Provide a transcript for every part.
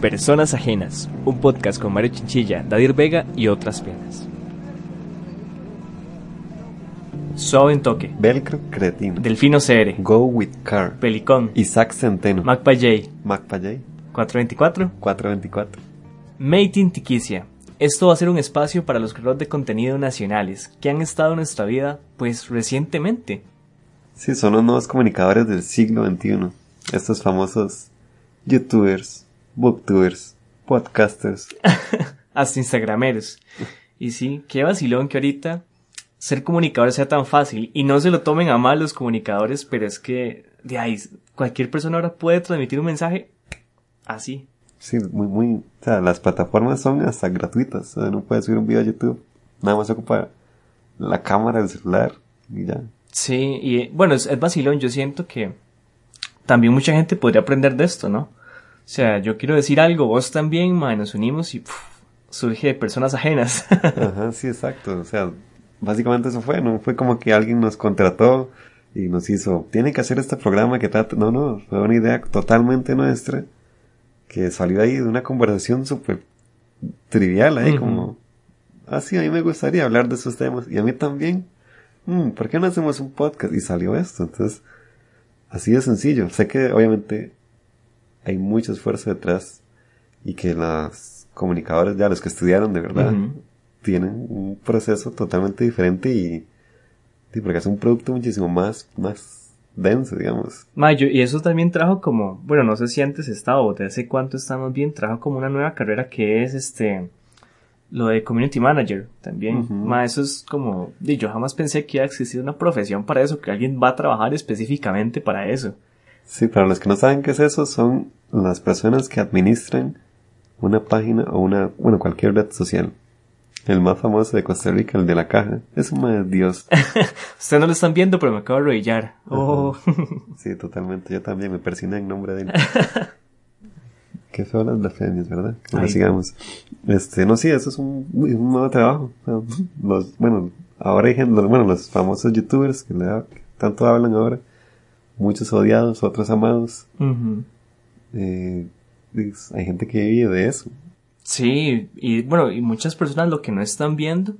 Personas Ajenas, un podcast con Mario Chinchilla, Dadir Vega y otras penas. Suave en toque, Velcro Cretino. Delfino CR, Go with Car. Pelicón, Isaac Centeno. MacPayay, MacPayay. 424, 424. Made Tiquicia. Esto va a ser un espacio para los creadores de contenido nacionales que han estado en nuestra vida, pues recientemente. Sí, son los nuevos comunicadores del siglo XXI. Estos famosos youtubers, booktubers, podcasters. Hasta instagrameros. Y sí, qué vacilón que ahorita ser comunicador sea tan fácil. Y no se lo tomen a mal los comunicadores, pero es que de ahí cualquier persona ahora puede transmitir un mensaje así. Sí, muy, muy, o sea, las plataformas son hasta gratuitas. O sea, no puedes subir un video a YouTube. Nada más ocupa la cámara del celular y ya. Sí, y bueno, es, es vacilón. Yo siento que también mucha gente podría aprender de esto, ¿no? O sea, yo quiero decir algo, vos también, man, nos unimos y puf, surge de personas ajenas. Ajá, sí, exacto. O sea, básicamente eso fue, ¿no? Fue como que alguien nos contrató y nos hizo, tienen que hacer este programa que trata, no, no, fue una idea totalmente nuestra que salió ahí de una conversación súper trivial ahí, como, ah, sí, a mí me gustaría hablar de esos temas y a mí también. Mm, ¿Por qué no hacemos un podcast? Y salió esto, entonces, así de sencillo. Sé que obviamente hay mucho esfuerzo detrás y que los comunicadores ya, los que estudiaron de verdad, tienen un proceso totalmente diferente y, y porque es un producto muchísimo más, más denso, digamos. Ma, yo- y eso también trajo como, bueno, no sé si antes estaba o de hace cuánto estamos bien, trajo como una nueva carrera que es este, lo de Community Manager también. Ma, eso es como, yo jamás pensé que iba a existir una profesión para eso, que alguien va a trabajar específicamente para eso. Sí, para los que no saben qué es eso, son las personas que administran una página o una, bueno, cualquier red social. El más famoso de Costa Rica, el de la caja, es un madre Dios. Ustedes no lo están viendo, pero me acabo de arrodillar. Oh. Sí, totalmente. Yo también me persiné en nombre de él. Qué feo las blasfemias, ¿verdad? Ay. sigamos. Este, no, sí, eso es un, un nuevo trabajo. Los, bueno, ahora hay gente, bueno, los famosos youtubers que, le que tanto hablan ahora. Muchos odiados, otros amados. Eh, hay gente que vive de eso. Sí, y bueno, y muchas personas lo que no están viendo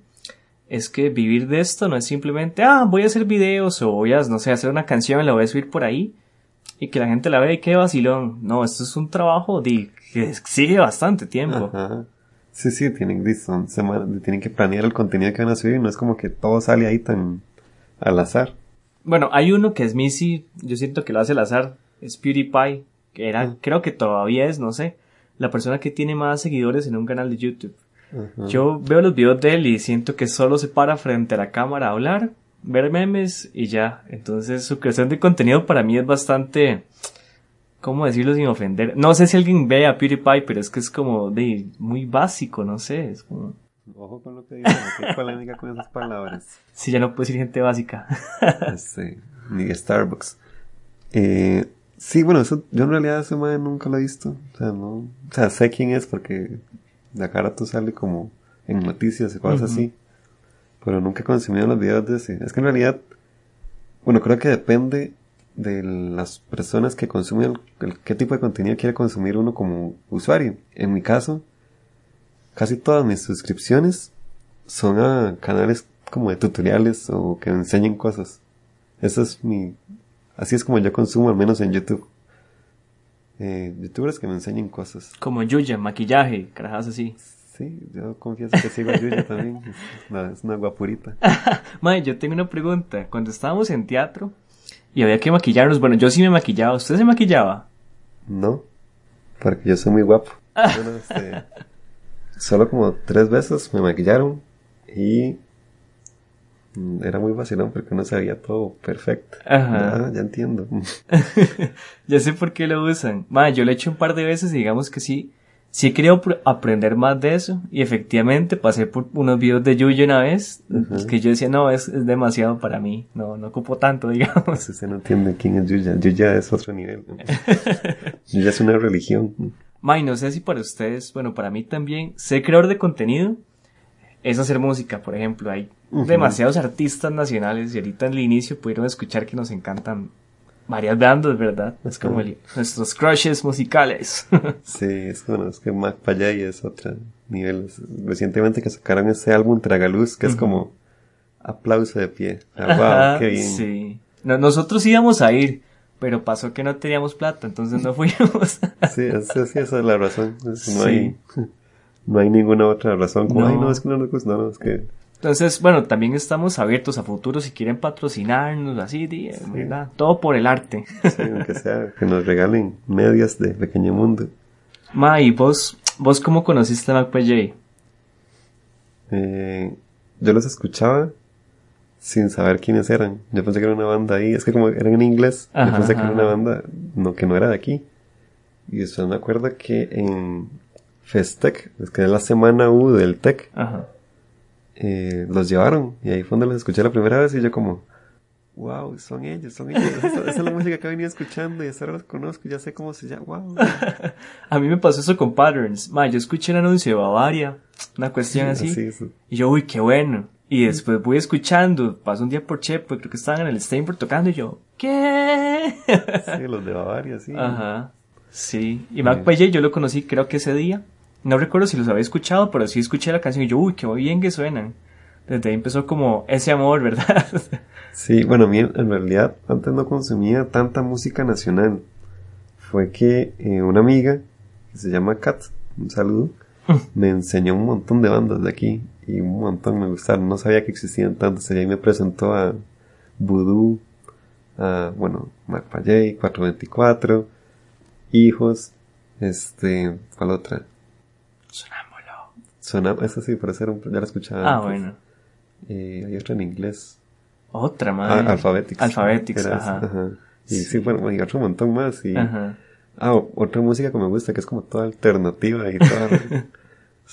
es que vivir de esto no es simplemente, ah, voy a hacer videos o voy a, no sé, hacer una canción y la voy a subir por ahí y que la gente la vea y qué vacilón. No, esto es un trabajo de, que exige bastante tiempo. Ajá. Sí, sí, tienen, son semanas, tienen que planear el contenido que van a subir. No es como que todo sale ahí tan al azar. Bueno, hay uno que es Missy, yo siento que lo hace al azar, es PewDiePie, que era, creo que todavía es, no sé, la persona que tiene más seguidores en un canal de YouTube. Yo veo los videos de él y siento que solo se para frente a la cámara a hablar, ver memes y ya. Entonces su creación de contenido para mí es bastante, ¿cómo decirlo sin ofender? No sé si alguien ve a PewDiePie, pero es que es como de muy básico, no sé, es como, Ojo con lo que dicen, aquí hay polémica con esas palabras. si ya no puedo decir gente básica. Este, ni Starbucks. Eh, sí, bueno, eso, yo en realidad ese madre nunca lo he visto. O sea, no, o sea, sé quién es porque de acá a rato sale como en noticias y cosas así. Pero nunca he consumido los videos de ese. Es que en realidad, bueno, creo que depende de las personas que consumen el, el- qué tipo de contenido quiere consumir uno como usuario. En mi caso, casi todas mis suscripciones son a canales como de tutoriales o que me enseñen cosas. Eso es mi... Así es como yo consumo, al menos en YouTube. Eh, youtubers que me enseñen cosas. Como Yuya, maquillaje, carajas así. Sí, yo confieso que sigo a Yuya también. Es una, es una guapurita. Mae, yo tengo una pregunta. Cuando estábamos en teatro y había que maquillarnos, bueno, yo sí me maquillaba, ¿usted se maquillaba? No, porque yo soy muy guapo. Bueno, este, solo como tres veces me maquillaron y era muy vacilón porque uno se veía todo perfecto. Ajá. Ya, ya entiendo. ya sé por qué lo usan. Ma, yo lo he hecho un par de veces y digamos que sí. Sí he querido pr- aprender más de eso. Y efectivamente pasé por unos videos de Yuyo una vez. Ujú. Que yo decía, no, es, es demasiado para mí. No, no ocupo tanto, digamos. Si usted no entiende quién es Yuya, Yuya es otro nivel. Yuya es una religión. May, no sé si para ustedes, bueno, para mí también, ser creador de contenido es hacer música, por ejemplo. Hay demasiados artistas nacionales y ahorita en el inicio pudieron escuchar que nos encantan varias bandas, ¿verdad? Es como el- nuestros crushes musicales. Sí, es bueno, es que Mac Payay es otro nivel. Recientemente que sacaron ese álbum Tragaluz, que es como aplauso de pie. Ah, Ajá, wow, qué bien. Sí. No- nosotros íbamos a ir, pero pasó que no teníamos plata, entonces no fuimos. Sí, es- sí, esa es la razón. Es- no, Sí. hay, no hay ninguna otra razón. Como, No. ay, no, es que no nos gusta, no, es que... Entonces, bueno, también estamos abiertos a futuro si quieren patrocinarnos, así, di- ¿verdad? Todo por el arte. Sí, aunque sea que nos regalen medias de Pequeño Mundo. Ma, ¿y vos, vos cómo conociste a MacPJ? Eh, yo los escuchaba sin saber quiénes eran. Yo pensé que era una banda ahí. Es que como eran en inglés, Ajá, yo pensé que ajá, era una banda no, que no era de aquí. Y después me acuerdo que en Festec, es que es la semana U del Tech, Ajá. Eh, los llevaron. Y ahí fue donde los escuché la primera vez y yo como, wow, son ellos, son ellos. Esa, esa es la música que he venido escuchando y hasta ahora los conozco, ya sé cómo se llama. Wow. A mí me pasó eso con Patterns. Ma, yo escuché el anuncio de Bavaria, una cuestión así, y yo, uy, qué bueno. Y después voy escuchando, pasó un día por Chepo, creo que estaban en el Steinfurt tocando, y yo, ¿qué? Sí, los de Bavaria, sí. Ajá. Sí. Y MacPJ yo lo conocí creo que ese día. No recuerdo si los había escuchado, pero sí escuché la canción y yo, uy, qué bien que suenan. Desde ahí empezó como ese amor, ¿verdad? Sí, bueno, a mí en realidad antes no consumía tanta música nacional. Fue que eh, una amiga, que se llama Kat, un saludo, me enseñó un montón de bandas de aquí y un montón me gustaron. No sabía que existían tantas. Ella me presentó a Voodoo, a, bueno, Macpayay, 424, Hijos, este, ¿cuál otra? Sonámbulo. Sonaba, esa sí, era un- ya la escuchaba. Ah, antes. bueno. Eh, hay otra en inglés. Otra, Ah, madre. Alphabetics. Alphabetics, Era ajá. esa, Y sí, bueno, y otro montón más. Y, Ajá. Ah, otra música que me gusta, que es como toda alternativa y toda...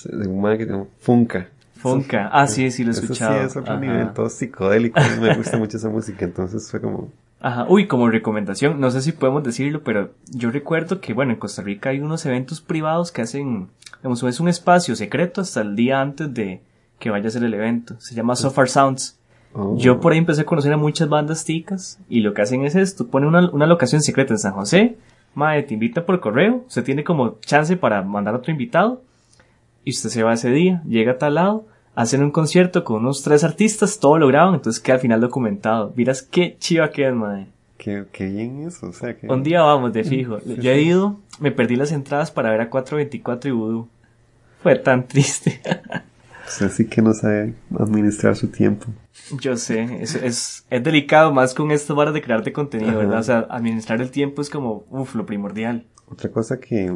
de un man que se llama Funka. Funka. Ah, sí, sí lo he Eso sí escuchado. es otro Ajá. nivel, todo psicodélico. Me gusta mucho esa música, entonces fue como... Ajá. Uy, como recomendación, no sé si podemos decirlo, pero yo recuerdo que, bueno, en Costa Rica hay unos eventos privados que hacen, digamos, es un espacio secreto hasta el día antes de que vaya a ser el evento. Se llama So Far Sounds. oh, Yo por ahí empecé a conocer a muchas bandas ticas y lo que hacen es esto, ponen una, una locación secreta en San José, madre, te invita por correo, usted tiene como chance para mandar a otro invitado y usted se va ese día, llega a tal lado, hacen un concierto con unos tres artistas, todo lo graban, entonces queda al final documentado. Miras qué chiva que es, madre. Qué, qué bien eso, o sea que... Un día vamos, de fijo. Yo he ido, me perdí las entradas para ver a 424 y Voodoo. Fue tan triste. Usted sí que no sabe administrar su tiempo. Yo sé, es, es, es delicado más con estas varas de crearte contenido, Ajá. ¿verdad? O sea, administrar el tiempo es como, uff, lo primordial. Otra cosa que,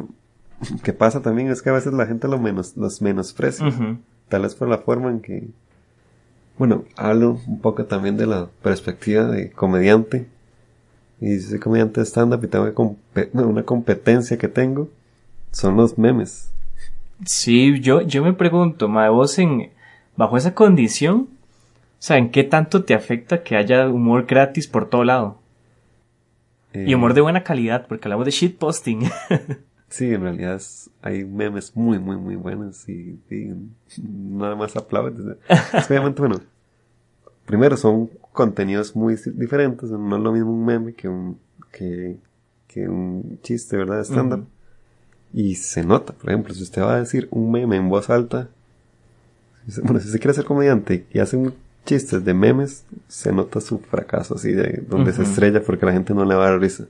que pasa también es que a veces la gente lo menos, los menosprecia. Ujú. Tal vez por la forma en que... Bueno, hablo un poco también de la perspectiva de comediante. Y si soy comediante de stand-up y tengo una competencia que tengo, son los memes. Sí, yo, yo me pregunto, ma, vos en, bajo esa condición, o sea, ¿en qué tanto te afecta que haya humor gratis por todo lado? Eh, Y humor de buena calidad, porque hablamos de shitposting. Sí, en realidad es- hay memes muy, muy, muy buenos y, y nada más aplaudes. Es que obviamente, bueno, primero son contenidos muy diferentes, no es lo mismo un meme que un, que, que un chiste, ¿verdad? Estándar. Y se nota, por ejemplo, si usted va a decir un meme en voz alta, bueno, si usted quiere ser comediante y hace un chistes de memes, se nota su fracaso así de donde se estrella porque la gente no le va a dar risa.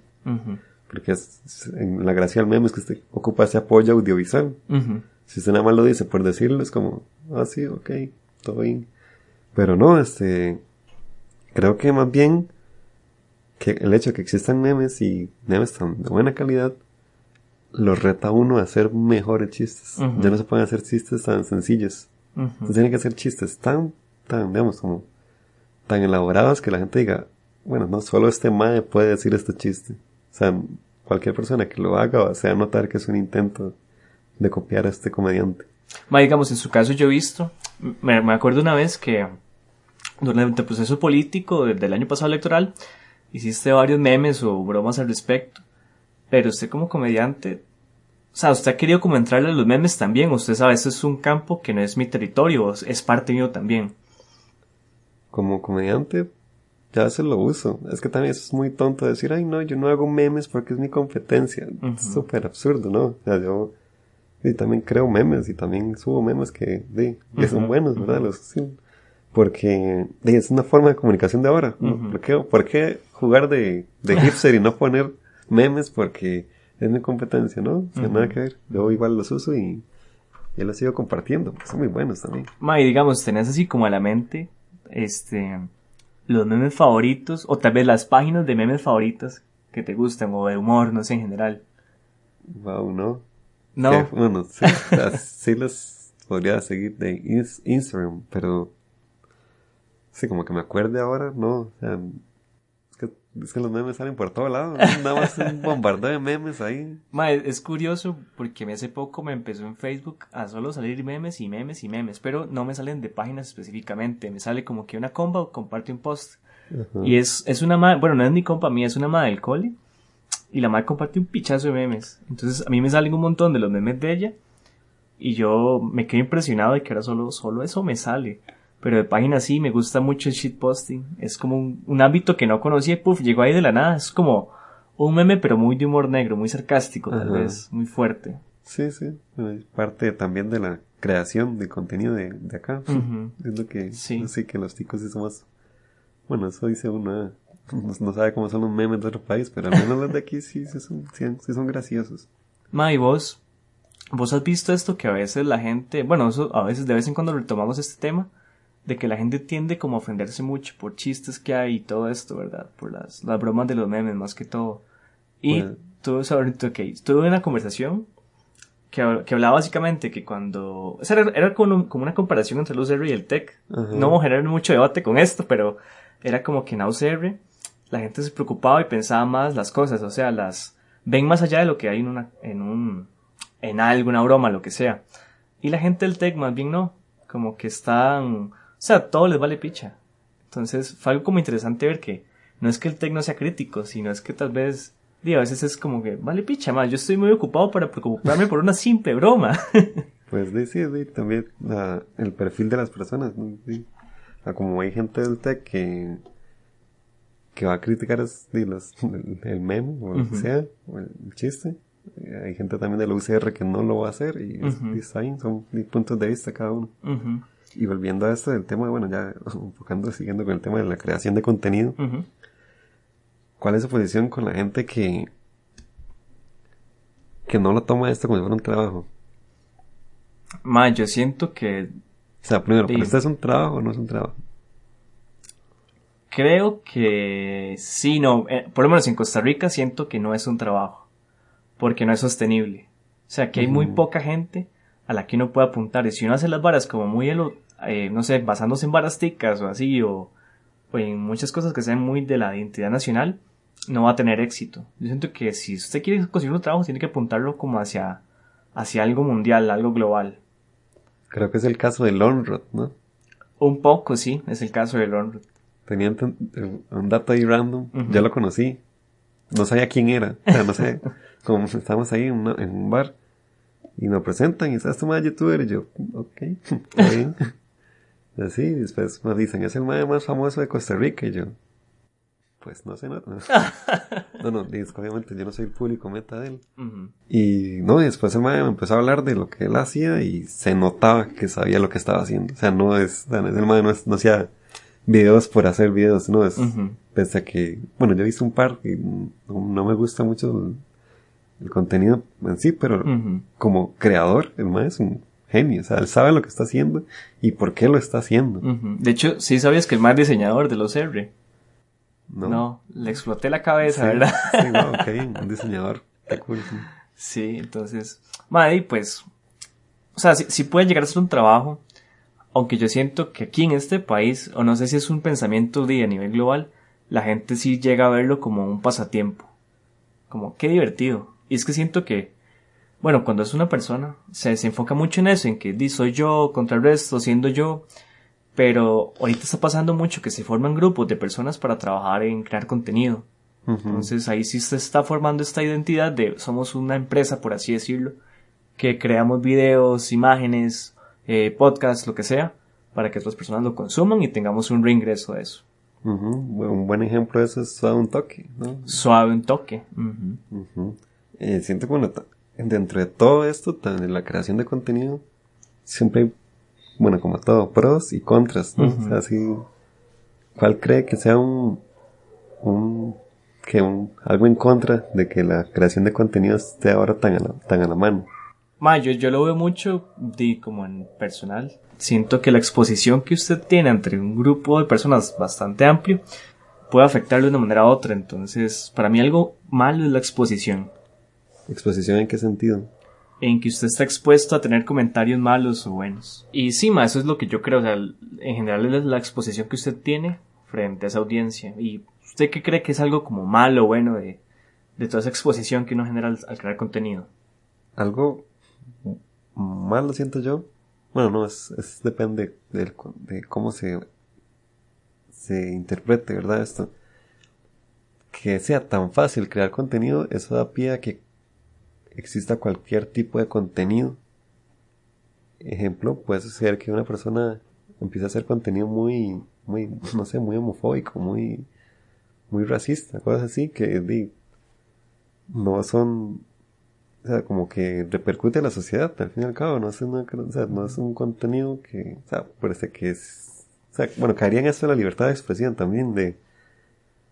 Porque es, en la gracia del meme es que usted ocupa ese apoyo audiovisual. Si usted nada más lo dice por decirlo, es como, ah, sí, ok, todo bien. Pero no, este, creo que más bien que el hecho de que existan memes y memes tan de buena calidad, los reta a uno a hacer mejores chistes. Ya no se pueden hacer chistes tan sencillos. Entonces tienen que hacer chistes tan, tan, digamos, como, tan elaborados que la gente diga, bueno, no solo este mae puede decir este chiste. O sea, cualquier persona que lo haga se va a notar que es un intento de copiar a este comediante. Ma, digamos, en su caso yo he visto, me, me acuerdo una vez que durante el proceso político de- del año pasado electoral, hiciste varios memes o bromas al respecto, pero usted como comediante, o o sea, usted ha querido como entrarle a los memes también, usted sabe, eso es un campo que no es mi territorio, es parte mío también. Como comediante, ya se lo uso. Es que también es muy tonto decir, ay no, yo no hago memes porque es mi competencia. Es súper absurdo, ¿no? O sea, yo y también creo memes y también subo memes que, de, que son buenos, ¿verdad? Los, sí, porque es una forma de comunicación de ahora. ¿Por, qué, jugar de, de hipster y no poner memes porque es mi competencia, ¿no? O nada que ver. Yo igual los uso y, y los sigo compartiendo. Son muy buenos también. Ma, y digamos, tenés así como a la mente, este, los memes favoritos, o tal vez las páginas de memes favoritas que te gustan, o de humor, no sé, en general. Wow, no. No. bueno, sí, sí los podría seguir de Instagram, pero sí, como que me acuerde ahora, no, o sea, es que los memes salen por todo lado. Nada más un bombardeo de memes ahí. Ma, es, curioso porque hace poco me empezó en Facebook a solo salir memes y memes y memes, pero no me salen de páginas específicamente. Me sale como que una compa comparte un post. Y es, es una madre, bueno, no es mi compa mía, es una madre del cole. Y la madre comparte un pichazo de memes. Entonces a mí me salen un montón de los memes de ella. Y yo me quedé impresionado de que ahora solo, solo eso me sale. Pero de página sí, me gusta mucho el shitposting. Es como un, ámbito que no conocía y puff, llegó ahí de la nada. Es como un meme, pero muy de humor negro, muy sarcástico, tal vez, muy fuerte. Sí, sí. Parte también de la creación de contenido de, de acá. Es lo que, sí. que los ticos sí somos, bueno, eso dice uno, no, sabe cómo son los memes de otro país, pero al menos los de aquí sí, sí, son, sí, son graciosos. Ma, y vos, vos has visto esto que a veces la gente, bueno, eso, a veces de vez en cuando retomamos este tema, de que la gente tiende como a ofenderse mucho por chistes que hay y todo esto, ¿verdad? Por las, las bromas de los memes más que todo. Y todo eso ahorita, ok, tuve una conversación que, que, hablaba básicamente que cuando... O sea, era, como, como, una comparación entre el UCR y el TEC. No vamos a generar mucho debate con esto, pero era como que en UCR la gente se preocupaba y pensaba más las cosas, o sea, las... Ven más allá de lo que hay en una... en un... en algo, una broma, lo que sea. Y la gente del TEC más bien no. Como que están o sea, todo les vale picha. Entonces, fue algo como interesante ver que no es que el tech sea crítico, sino es que tal vez, digo, a veces es como que, vale picha, más, yo estoy muy ocupado para preocuparme por una simple broma. pues sí, sí, también el perfil de las personas, como hay gente del tech que, que va a criticar el, meme o lo que sea, o el, chiste. Hay gente también del UCR que no lo va a hacer y design, son puntos de vista cada uno. Y volviendo a esto del tema, bueno, ya enfocando, siguiendo con el tema de la creación de contenido, ¿cuál es su posición con la gente que, que no lo toma esto como si fuera un trabajo? Ma, yo siento que... O sea, primero, ¿esto es un trabajo o no es un trabajo? Creo que sí, no, eh, por lo menos en Costa Rica siento que no es un trabajo, porque no es sostenible. O sea, que hay muy poca gente a la que uno puede apuntar. Y si uno hace las varas como muy eh, no sé, basándose en barasticas o así, o, en muchas cosas que sean muy de la identidad nacional, no va a tener éxito. Yo siento que si usted quiere conseguir un trabajo, tiene que apuntarlo como hacia, hacia algo mundial, algo global. Creo que es el caso de Lonrod, ¿no? Un poco, sí, es el caso de Lonrod. Tenía un, dato ahí random, ya lo conocí. No sabía quién era, o sea, no sé, como estábamos ahí en, en un bar y me presentan y estás tu más youtuber y yo, ok, bien. Así, después me dicen, es el mae más famoso de Costa Rica. Y yo, pues no sé, no. No, no, obviamente yo no soy el público meta de él. Y no, después el mae me empezó a hablar de lo que él hacía y se notaba que sabía lo que estaba haciendo. O sea, no es, el mae no, es, no hacía videos por hacer videos, no es. Pese a que, bueno, yo he visto un par y no, me gusta mucho el, contenido en sí, pero como creador, el mae es un genio, o sea, él sabe lo que está haciendo y por qué lo está haciendo. De hecho, sí sabías que el más diseñador de los R. No. no le exploté la cabeza, ¿verdad? Sí, no, ok, un diseñador. Qué cool. Sí, entonces, madre, pues, o sea, si, puede llegar a ser un trabajo, aunque yo siento que aquí en este país, o no sé si es un pensamiento de a nivel global, la gente sí llega a verlo como un pasatiempo. Como, qué divertido. Y es que siento que bueno, cuando es una persona, se, enfoca mucho en eso, en que di, soy yo contra el resto, siendo yo, pero ahorita está pasando mucho que se forman grupos de personas para trabajar en crear contenido. Entonces ahí sí se está formando esta identidad de somos una empresa, por así decirlo, que creamos videos, imágenes, eh, podcasts, lo que sea, para que otras personas lo consuman y tengamos un reingreso de eso. Un buen ejemplo de eso es Suave un Toque, ¿no? Suave un Toque. Eh, siento que bueno, dentro de todo esto, de la creación de contenido, siempre hay, bueno, como todo, pros y contras, ¿no? O sea, así, ¿cuál cree que sea un, un que un, algo en contra de que la creación de contenido esté ahora tan a la, tan a la mano. Ma, yo, yo lo veo mucho di, como en personal. Siento que la exposición que usted tiene entre un grupo de personas bastante amplio puede afectarlo de una manera u otra. Entonces, para mí algo malo es la exposición. ¿Exposición en qué sentido? En que usted está expuesto a tener comentarios malos o buenos. Y sí, ma, eso es lo que yo creo. O sea, en general es la exposición que usted tiene frente a esa audiencia. Y ¿Usted qué cree que es algo como malo o bueno de, toda esa exposición que uno genera al, crear contenido? Algo malo siento yo. Bueno, no, es, depende de, cómo se, se interprete, ¿verdad? Esto. Que sea tan fácil crear contenido, eso da pie a que exista cualquier tipo de contenido. Ejemplo, puede ser que una persona empiece a hacer contenido muy, muy, no sé, muy homofóbico, muy, muy racista, cosas así que no son, o sea, como que repercute en la sociedad, al fin y al cabo, no es, no es un contenido que, o sea, parece que es, o sea, bueno, caería en eso la libertad de expresión también, de,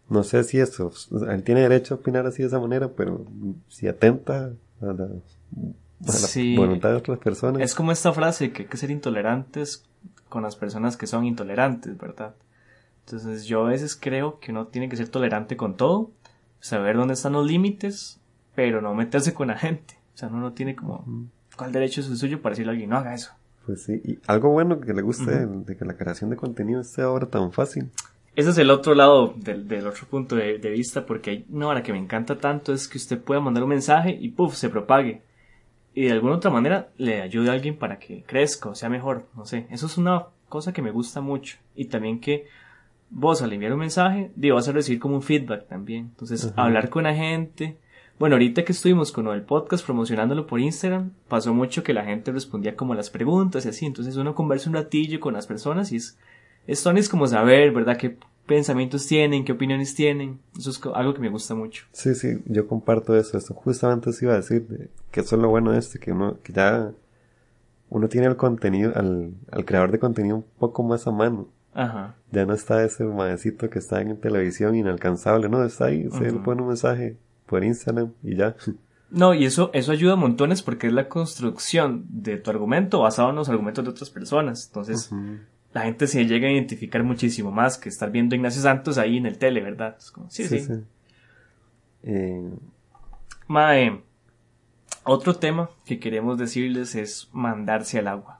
no sé si eso, él tiene derecho a opinar así de esa manera, pero si atenta a la, voluntad de otras personas. Es como esta frase que hay que ser intolerantes con las personas que son intolerantes, ¿verdad? Entonces yo a veces creo que uno tiene que ser tolerante con todo, saber dónde están los límites, pero no meterse con la gente. O sea, uno no tiene como cuál derecho es el suyo para decirle a alguien, no haga eso. Pues sí, y algo bueno que le guste de que la creación de contenido esté ahora tan fácil. Ese es el otro lado del, del otro punto de, vista, porque hay una hora que me encanta tanto es que usted pueda mandar un mensaje y puff, se propague. Y de alguna otra manera le ayude a alguien para que crezca o sea mejor, no sé. Eso es una cosa que me gusta mucho. Y también que vos al enviar un mensaje, digo, vas a recibir como un feedback también. Entonces, hablar con la gente. Bueno, ahorita que estuvimos con el podcast promocionándolo por Instagram, pasó mucho que la gente respondía como las preguntas y así. Entonces uno conversa un ratillo con las personas y es, esto es como saber, ¿verdad? Qué pensamientos tienen, qué opiniones tienen. Eso es algo que me gusta mucho. Sí, sí, yo comparto eso. Esto justamente os iba a decir que eso es lo bueno de este, que uno, que ya uno tiene el contenido, al, al creador de contenido un poco más a mano. Ajá. Ya no está ese maecito que está en televisión inalcanzable, no, está ahí, se le pone un mensaje por Instagram y ya. No, y eso, eso ayuda a montones porque es la construcción de tu argumento basado en los argumentos de otras personas. Entonces, la gente se llega a identificar muchísimo más que estar viendo a Ignacio Santos ahí en el tele, ¿verdad? sí, sí. Eh, Mae, otro tema que queremos decirles es mandarse al agua.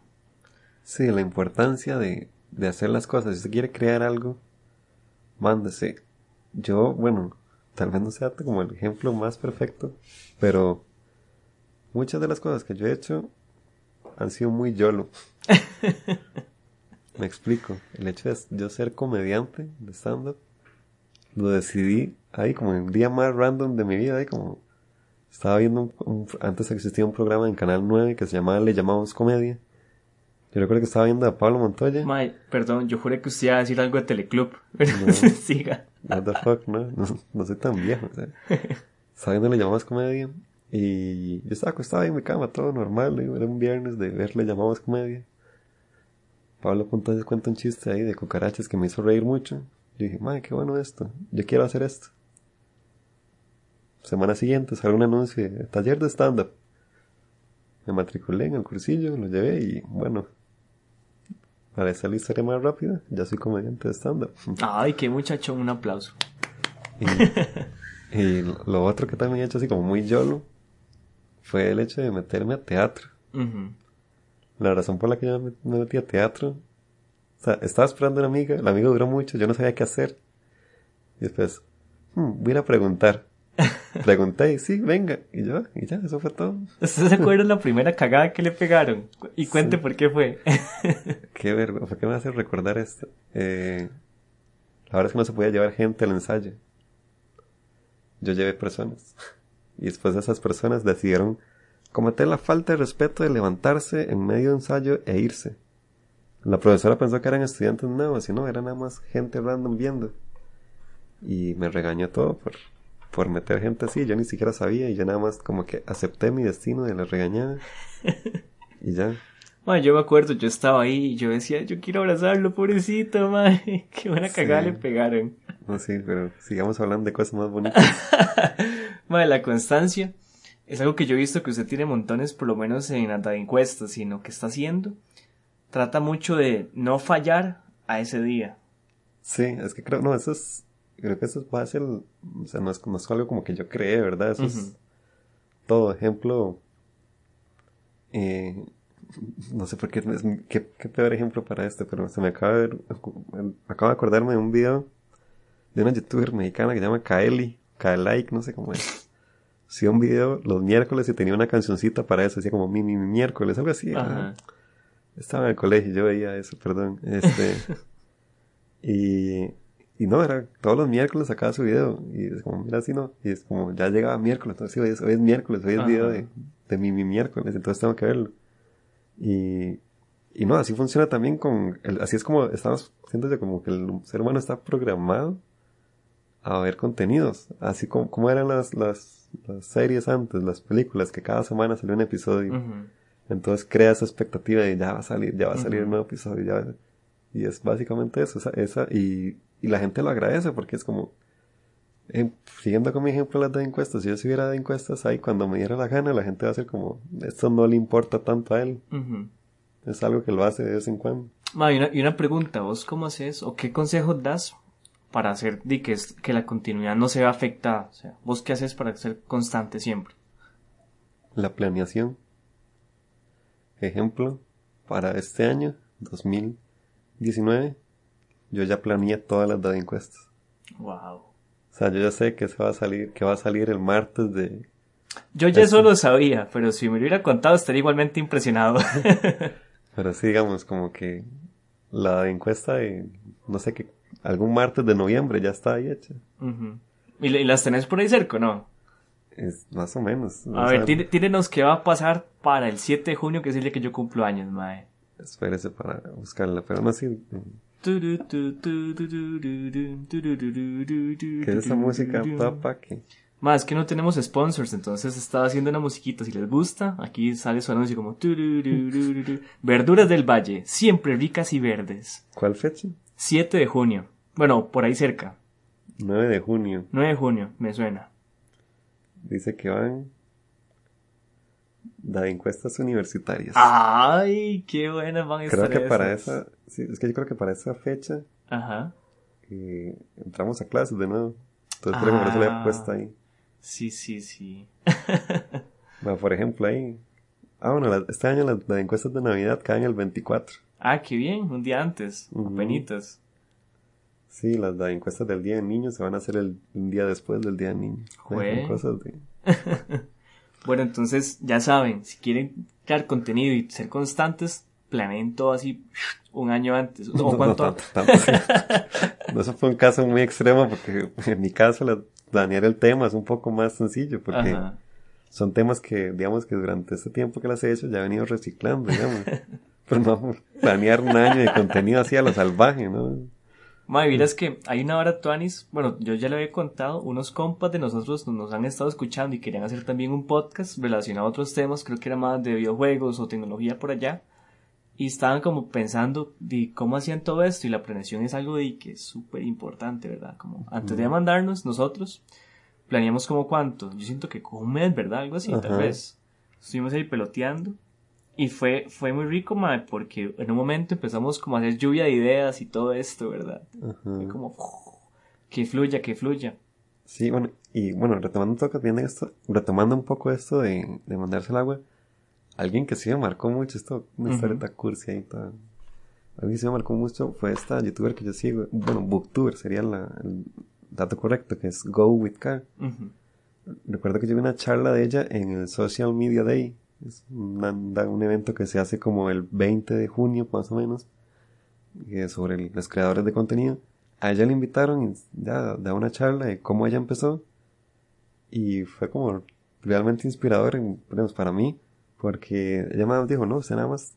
Sí, la importancia de, de hacer las cosas. Si usted quiere crear algo, mándese. Yo, bueno, tal vez no sea como el ejemplo más perfecto, pero muchas de las cosas que yo he hecho han sido muy yolo. Me explico. El hecho de yo ser comediante de stand-up, lo decidí ahí como el día más random de mi vida, ahí como estaba viendo antes existía un programa en Canal 9 que se llamaba Le llamamos comedia yo recuerdo que estaba viendo a Pablo Montoya. May, perdón, yo juré que usted iba a decir algo de Teleclub. Pero no, siga. What the fuck, no, no, soy tan viejo. ¿sabes? Estaba viendo Le Llamamos Comedia. Y yo estaba acostado en mi cama, todo normal. Era un viernes de ver Le Llamamos Comedia. Pablo Montoya cuenta un chiste ahí de cucarachas que me hizo reír mucho. Yo dije, madre, qué bueno esto. Yo quiero hacer esto. Semana siguiente salió un anuncio de taller de stand-up. Me matriculé en el cursillo, lo llevé y bueno, para esa la historia más rápida, ya soy comediante de stand-up. Ay, qué muchacho, un aplauso. Y, lo otro que también he hecho así como muy yolo fue el hecho de meterme a teatro. La razón por la que yo me, metí a teatro, o sea, estaba esperando a una amiga, la amiga duró mucho, yo no sabía qué hacer. Y después, hmm, voy a preguntar. Pregunté y sí, venga. Y yo, y ya, eso fue todo. ¿Usted se acuerda de la primera cagada que le pegaron? Y cuente por qué fue. qué vergüenza, ¿por qué me hace recordar esto? Eh, la verdad es que no se podía llevar gente al ensayo. yo llevé personas. Y después esas personas decidieron cometer la falta de respeto de levantarse en medio de ensayo e irse. La profesora pensó que eran estudiantes nuevos y no, era nada más gente random viendo. Y me regañó todo por, por meter gente así. Yo ni siquiera sabía y yo nada más como que acepté mi destino de la regañada. y ya. Bueno, yo me acuerdo, yo estaba ahí y yo decía, yo quiero abrazarlo, pobrecito, madre. Qué buena cagada le pegaron. No, sí, pero sigamos hablando de cosas más bonitas. madre, la constancia es algo que yo he visto que usted tiene montones, por lo menos en la encuestas, sino que está haciendo. Trata mucho de no fallar a ese día. Sí, es que creo, no, eso es, creo que eso es fácil, o sea, no es, no es algo como que yo creé, ¿verdad? Eso es todo. Ejemplo, eh, no sé por qué, es, qué, peor ejemplo para este, pero se me acaba de, acabo de acordarme de un video de una youtuber mexicana que se llama Kaeli, Kaelike, no sé cómo es. Hacía un video los miércoles y tenía una cancioncita para eso, decía como mi, mi, miércoles, algo así. Estaba en el colegio, yo veía eso, perdón. Este, y, y no, era todos los miércoles sacaba su video. Y es como, mira, así no. Y es como, ya llegaba miércoles, entonces hoy es, hoy es miércoles, hoy es video de, de mi, mi miércoles, entonces tengo que verlo. Y, y no, así funciona también con, el, así es como estamos siendo como que el ser humano está programado a ver contenidos, así como, como eran las, las, las series antes, las películas, que cada semana salía un episodio. Entonces crea esa expectativa de ya va a salir, ya va a salir un nuevo episodio, ya y es básicamente eso, esa, esa y, y la gente lo agradece porque es como, eh, siguiendo con mi ejemplo las de encuestas, si yo si hubiera de encuestas ahí cuando me diera la gana, la gente va a ser como, esto no le importa tanto a él. Es algo que lo hace de vez en cuando. y, una, y una pregunta, ¿vos cómo haces o qué consejos das para hacer de que, que la continuidad no se vea afectada? O sea, ¿vos qué haces para ser constante siempre? La planeación. Ejemplo, para este año, 2019, yo ya planeé todas las de encuestas. Wow. O sea, yo ya sé que se va a salir, que va a salir el martes de. Yo ya eso lo sabía, pero si me lo hubiera contado estaría igualmente impresionado. pero sí, digamos, como que la encuesta de, no sé qué, algún martes de noviembre ya está ahí hecha. ¿Y, las tenés por ahí cerca, no? Es más o menos. A ver, tírenos qué va a pasar para el 7 de junio, que es el día que yo cumplo años, mae. Espérese para buscarla, pero no así. ¿Qué es esa música papa que? Más que no tenemos sponsors, entonces estaba haciendo una musiquita. Si les gusta, aquí sale su anuncio como Verduras del Valle, siempre ricas y verdes. ¿Cuál fecha? 7 de junio. Bueno, por ahí cerca. 9 de junio. 9 de junio, me suena. Dice que van de encuestas universitarias. Ay, qué buenas van a estar. Creo que para esa, sí, es que yo creo que para esa fecha Ajá. Eh, entramos a clases de nuevo. Entonces creo por he ah. puesto ahí. Sí, sí, sí. bueno, por ejemplo, ahí. Ah, bueno, este año las, encuestas de Navidad caen el 24. Ah, qué bien, un día antes, penitas. Sí, las, encuestas del Día del Niño se van a hacer el, día después del Día del Niño. Cosas de... bueno, entonces ya saben, si quieren crear contenido y ser constantes, planeen todo así un año antes. ¿O cuánto? No, eso fue un caso muy extremo porque en mi caso la, planear el tema es un poco más sencillo porque son temas que, digamos que durante este tiempo que las he hecho ya he venido reciclando, digamos. Pero no planear un año de contenido así a lo salvaje, ¿no? Madre, miras que hay una hora, Tuanis, bueno, yo ya le había contado, unos compas de nosotros nos han estado escuchando y querían hacer también un podcast relacionado a otros temas, creo que era más de videojuegos o tecnología por allá, y estaban como pensando de cómo hacían todo esto y la planeación es algo de que es súper importante, ¿verdad? Como antes de mandarnos nosotros, planeamos como cuánto, yo siento que como un mes, ¿verdad? Algo así, tal vez. Estuvimos ahí peloteando y fue, fue muy rico, madre, porque en un momento empezamos como a hacer lluvia de ideas y todo esto, ¿verdad? Fue como, que fluya, que fluya. Sí, bueno, y bueno, retomando un poco bien esto, retomando un poco esto de, de mandarse el agua, alguien que sí me marcó mucho, esto, una historia cursi ahí. Alguien que sí me marcó mucho fue esta youtuber que yo sigo, bueno, booktuber sería la, el dato correcto, que es Go With Car. Recuerdo que yo vi una charla de ella en el Social Media Day, es un evento que se hace como el 20 de junio, más o menos, sobre los creadores de contenido. A ella le invitaron y ya da una charla de cómo ella empezó. Y fue como realmente inspirador para mí, porque ella me dijo, no, usted nada más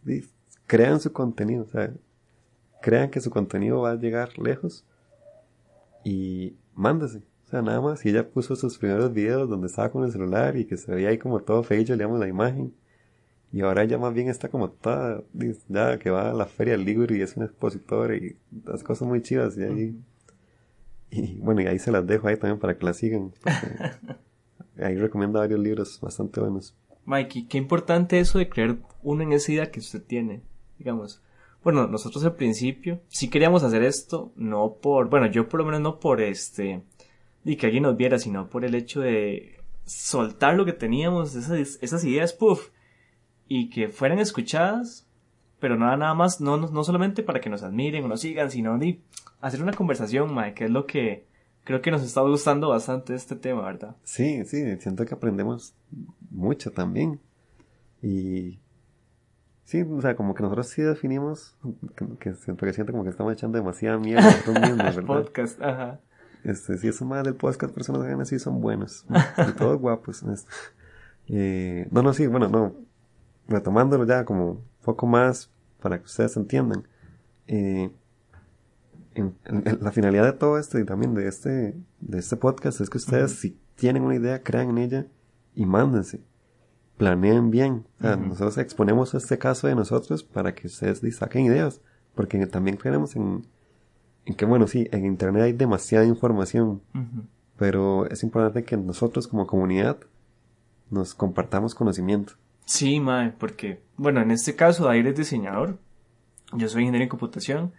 crean su contenido, o sea, crean que su contenido va a llegar lejos y mándese. O sea, nada más. Y ella puso sus primeros videos donde estaba con el celular y que se veía ahí como todo feo, digamos, la imagen. Y ahora ella más bien está como toda, ya que va a la feria del libro y es un expositor y las cosas muy chivas. Y ahí, y bueno, y ahí se las dejo ahí también para que la sigan. ahí recomiendo varios libros bastante buenos. Mikey, qué importante eso de creer uno en esa idea que usted tiene, digamos. Bueno, nosotros al principio sí queríamos hacer esto, no por, bueno, yo por lo menos no por este, y que alguien nos viera, sino por el hecho de soltar lo que teníamos, esas, esas ideas, puff, y que fueran escuchadas, pero nada, nada más, no, no, solamente para que nos admiren o nos sigan, sino de hacer una conversación, Mae, que es lo que creo que nos está gustando bastante este tema, ¿verdad? Sí, sí, siento que aprendemos mucho también. Y sí, o sea, como que nosotros sí definimos, que, siento que siento como que estamos echando demasiada mierda a mismos, ¿verdad? Podcast, ajá. Este, si eso más del podcast, personas que así son buenos. y todos guapos. Este. Eh, no, no, sí, bueno, no. Retomándolo ya como un poco más para que ustedes entiendan. Eh, la finalidad de todo esto y también de este, de este podcast es que ustedes, si tienen una idea, crean en ella y mándense. Planeen bien. Nosotros exponemos este caso de nosotros para que ustedes saquen ideas. Porque también creemos en, en que bueno, sí, en Internet hay demasiada información, pero es importante que nosotros como comunidad nos compartamos conocimiento. Sí, mae, porque, bueno, en este caso Aire es diseñador, yo soy ingeniero en computación,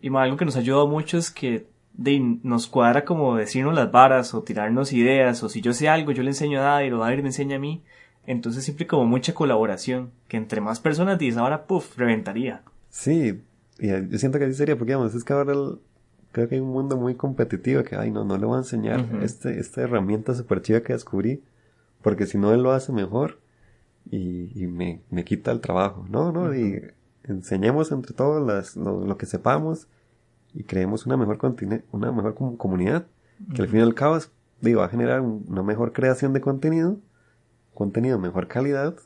y mae, algo que nos ayuda mucho es que de, nos cuadra como decirnos las varas o tirarnos ideas, o si yo sé algo, yo le enseño a Dair o Dair me enseña a mí, entonces siempre como mucha colaboración, que entre más personas dices ahora, puff, reventaría. Sí, y yo siento que así sería, porque vamos, es que ahora el, creo que hay un mundo muy competitivo que, ay, no, no le voy a enseñar este, esta herramienta super chida que descubrí, porque si no él lo hace mejor y, y me, me, quita el trabajo. No, no, y enseñemos entre todos las, lo, que sepamos y creemos una mejor, una mejor comunidad, que al fin y al cabo digo, va a generar una mejor creación de contenido, contenido de mejor calidad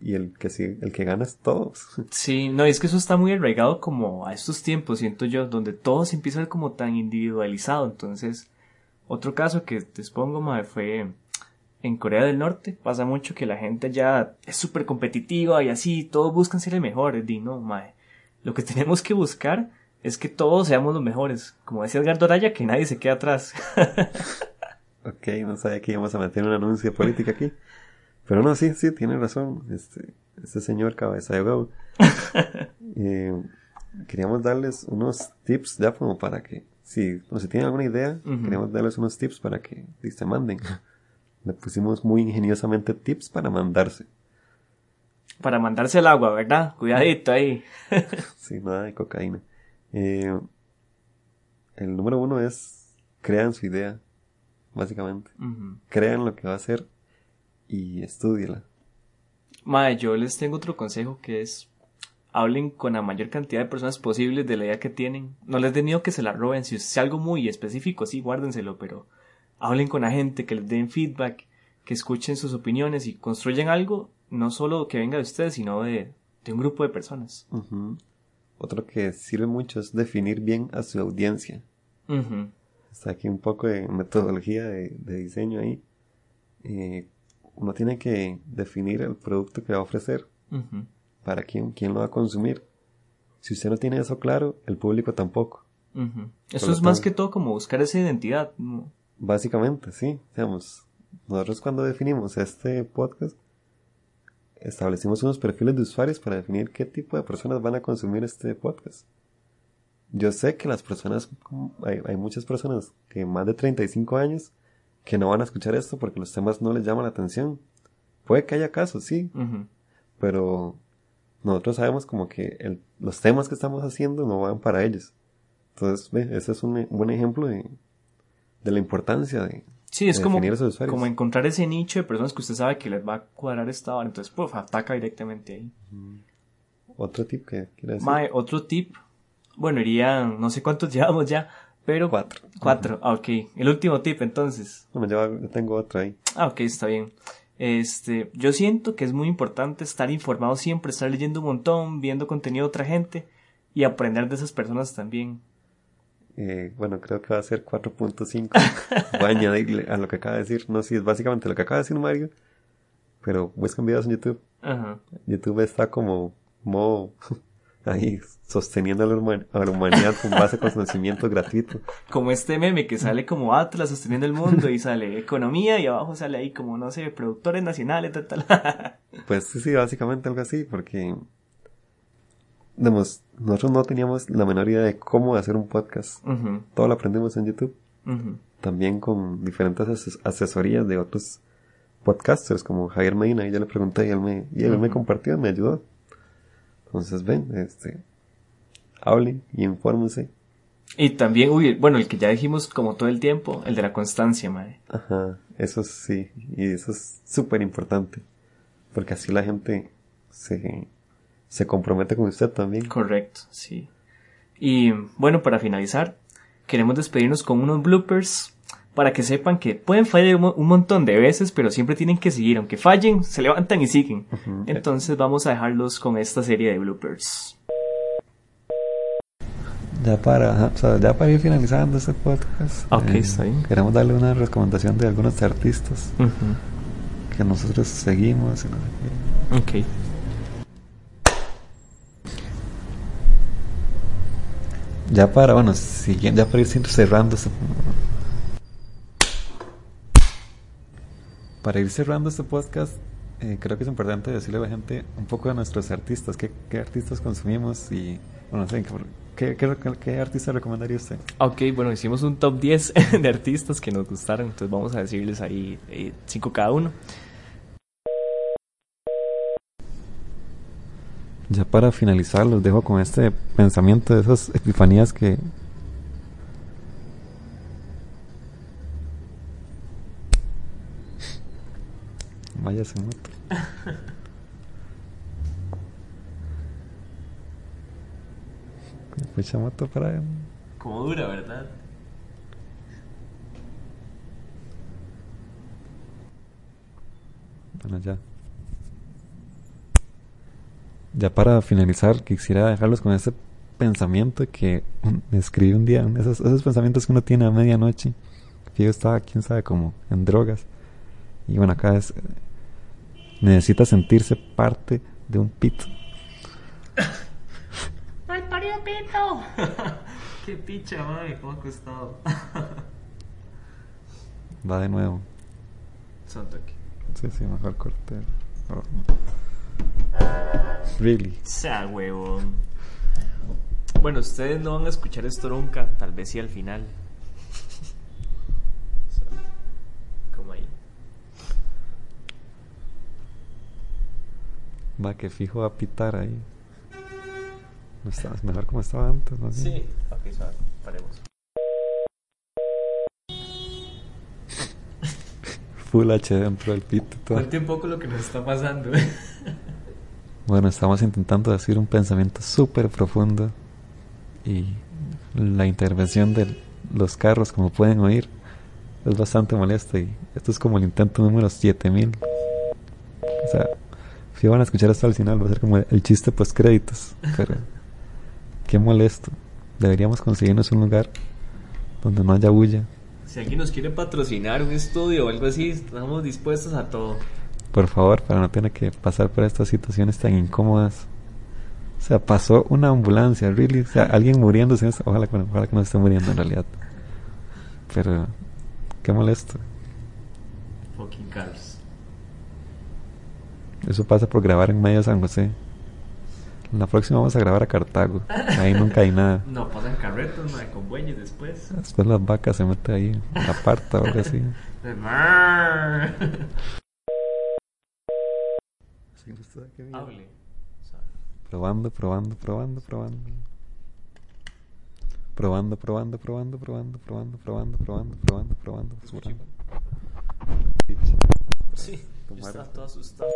y el que sí, el que gana es todos. Sí, no, es que eso está muy arraigado como a estos tiempos, siento yo, donde todo se empieza a ver como tan individualizado. Entonces, otro caso que te expongo, madre, fue en Corea del Norte. Pasa mucho que la gente ya es súper competitiva y así, todos buscan ser el mejor. Di, no, madre. Lo que tenemos que buscar es que todos seamos los mejores. Como decía Edgar Doraya, que nadie se quede atrás. ok, no sabía que íbamos a meter un anuncio político aquí. Pero no, sí, sí, tiene razón. Este, este señor cabeza de huevo. eh, queríamos darles unos tips ya como para que, si, si tienen alguna idea, queríamos darles unos tips para que se manden. Le pusimos muy ingeniosamente tips para mandarse. Para mandarse el agua, ¿verdad? Cuidadito ahí. sí, nada de cocaína. Eh, el número uno es crean su idea, básicamente. Crean lo que va a ser y estudiela. Mae, yo les tengo otro consejo que es hablen con la mayor cantidad de personas posibles de la idea que tienen. No les den miedo que se la roben. Si es algo muy específico, sí, guárdenselo, pero hablen con la gente, que les den feedback, que escuchen sus opiniones y construyan algo, no solo que venga de ustedes, sino de, de un grupo de personas. Otro que sirve mucho es definir bien a su audiencia. Está aquí un poco de metodología de, diseño ahí. Eh, uno tiene que definir el producto que va a ofrecer. Para quién, quién lo va a consumir. Si usted no tiene eso claro, el público tampoco. Eso es más que todo como buscar esa identidad. Básicamente, sí. Digamos, nosotros cuando definimos este podcast, establecimos unos perfiles de usuarios para definir qué tipo de personas van a consumir este podcast. Yo sé que las personas, hay, hay muchas personas que más de 35 años que no van a escuchar esto porque los temas no les llaman la atención. Puede que haya casos, sí, pero nosotros sabemos como que el, los temas que estamos haciendo no van para ellos. Entonces, ve, ese es un buen ejemplo de, de la importancia de, Sí, es como, como encontrar ese nicho de personas que usted sabe que les va a cuadrar esta hora. Entonces, pues, ataca directamente ahí. Otro tip que quiere decir. otro tip. Bueno, iría, no sé cuántos llevamos ya, Pero Cuatro. Cuatro, ah, ok. El último tip entonces. Yo, yo tengo otro ahí. Ah, ok, está bien. Este, yo siento que es muy importante estar informado siempre, estar leyendo un montón, viendo contenido de otra gente y aprender de esas personas también. Eh, bueno, creo que va a ser 4.5. Voy a añadirle a lo que acaba de decir. No, sí, es básicamente lo que acaba de decir Mario. Pero buscan videos en YouTube. Ajá. YouTube está como modo ahí sosteniendo a la, huma- a la humanidad con base a conocimiento gratuito. Como este meme que sale como Atlas sosteniendo el mundo y sale economía y abajo sale ahí como, no sé, productores nacionales, tal, tal. Pues sí, sí, básicamente algo así, porque digamos, nosotros no teníamos la menor idea de cómo hacer un podcast. Todo lo aprendimos en YouTube. También con diferentes ases- asesorías de otros podcasters como Javier Medina. Y yo le pregunté y él me, y él me compartió, me ayudó. Entonces ven, este, hablen y infórmense. Y también, uy, bueno, el que ya dijimos como todo el tiempo, el de la constancia, madre. Ajá, eso sí, y eso es súper importante, porque así la gente se, se compromete con usted también. Correcto, sí. Y bueno, para finalizar, queremos despedirnos con unos bloopers para que sepan que pueden fallar un, mo- un montón de veces, pero siempre tienen que seguir. Aunque fallen, se levantan y siguen. Entonces vamos a dejarlos con esta serie de bloopers. Ya para, ajá, o sea, ya para ir finalizando este podcast, Ok, está bien. queremos darle una recomendación de algunos artistas que nosotros seguimos. y no sé qué. Ok. Ya para, bueno, siguiendo, ya para ir cerrando este, para ir cerrando este podcast, eh, creo que es importante decirle a la gente un poco de nuestros artistas, qué, qué artistas consumimos y, bueno, no sé, ¿qué, qué, qué, qué artista recomendaría usted? Ok, bueno, hicimos un top 10 de artistas que nos gustaron, entonces vamos a decirles ahí 5 cada uno. Ya para finalizar, los dejo con este pensamiento de esas epifanías que... Vaya se moto. Mucha moto para... Como dura, ¿verdad? Bueno, ya. Ya para finalizar, quisiera dejarlos con ese pensamiento que me escribí un día, esos, esos pensamientos que uno tiene a medianoche, que yo estaba, quién sabe, como en drogas. Y bueno, acá es, necesita sentirse parte de un pito. ¡Ay, parió pito! ¡Qué picha, madre! ¿Cómo ha costado? Va de nuevo. Sontoque. Sí, sí, mejor corte. Oh. Really. Sea huevón. Bueno, ustedes no van a escuchar esto nunca, tal vez sí al final. O sea, Como ahí. Va que fijo a pitar ahí. No está, es mejor como estaba antes, ¿no? Sí, ok, suave, paremos. Full H dentro del pito. Cuente un poco lo que nos está pasando. Bueno, estamos intentando decir un pensamiento súper profundo y la intervención de los carros, como pueden oír, es bastante molesta y esto es como el intento número 7000. O sea, si van a escuchar esto al final va a ser como el chiste post créditos, pero qué molesto. Deberíamos conseguirnos un lugar donde no haya bulla. Si alguien nos quiere patrocinar un estudio o algo así, estamos dispuestos a todo. Por favor, para no tener que pasar por estas situaciones tan incómodas. O sea, pasó una ambulancia, really. O sea, alguien muriéndose. Ojalá, que ojalá que no esté muriendo en realidad. Pero, qué molesto. Fucking cars. Eso pasa por grabar en medio de San José. La próxima vamos a grabar a Cartago. Ahí nunca hay nada. No, pasan carretos, madre, con bueyes después. Después las vacas se meten ahí, la parta o algo así. Hable. Probando, probando, probando, probando. Probando, probando, probando, probando, probando, probando, probando, probando, probando. Sí, estaba todo asustado.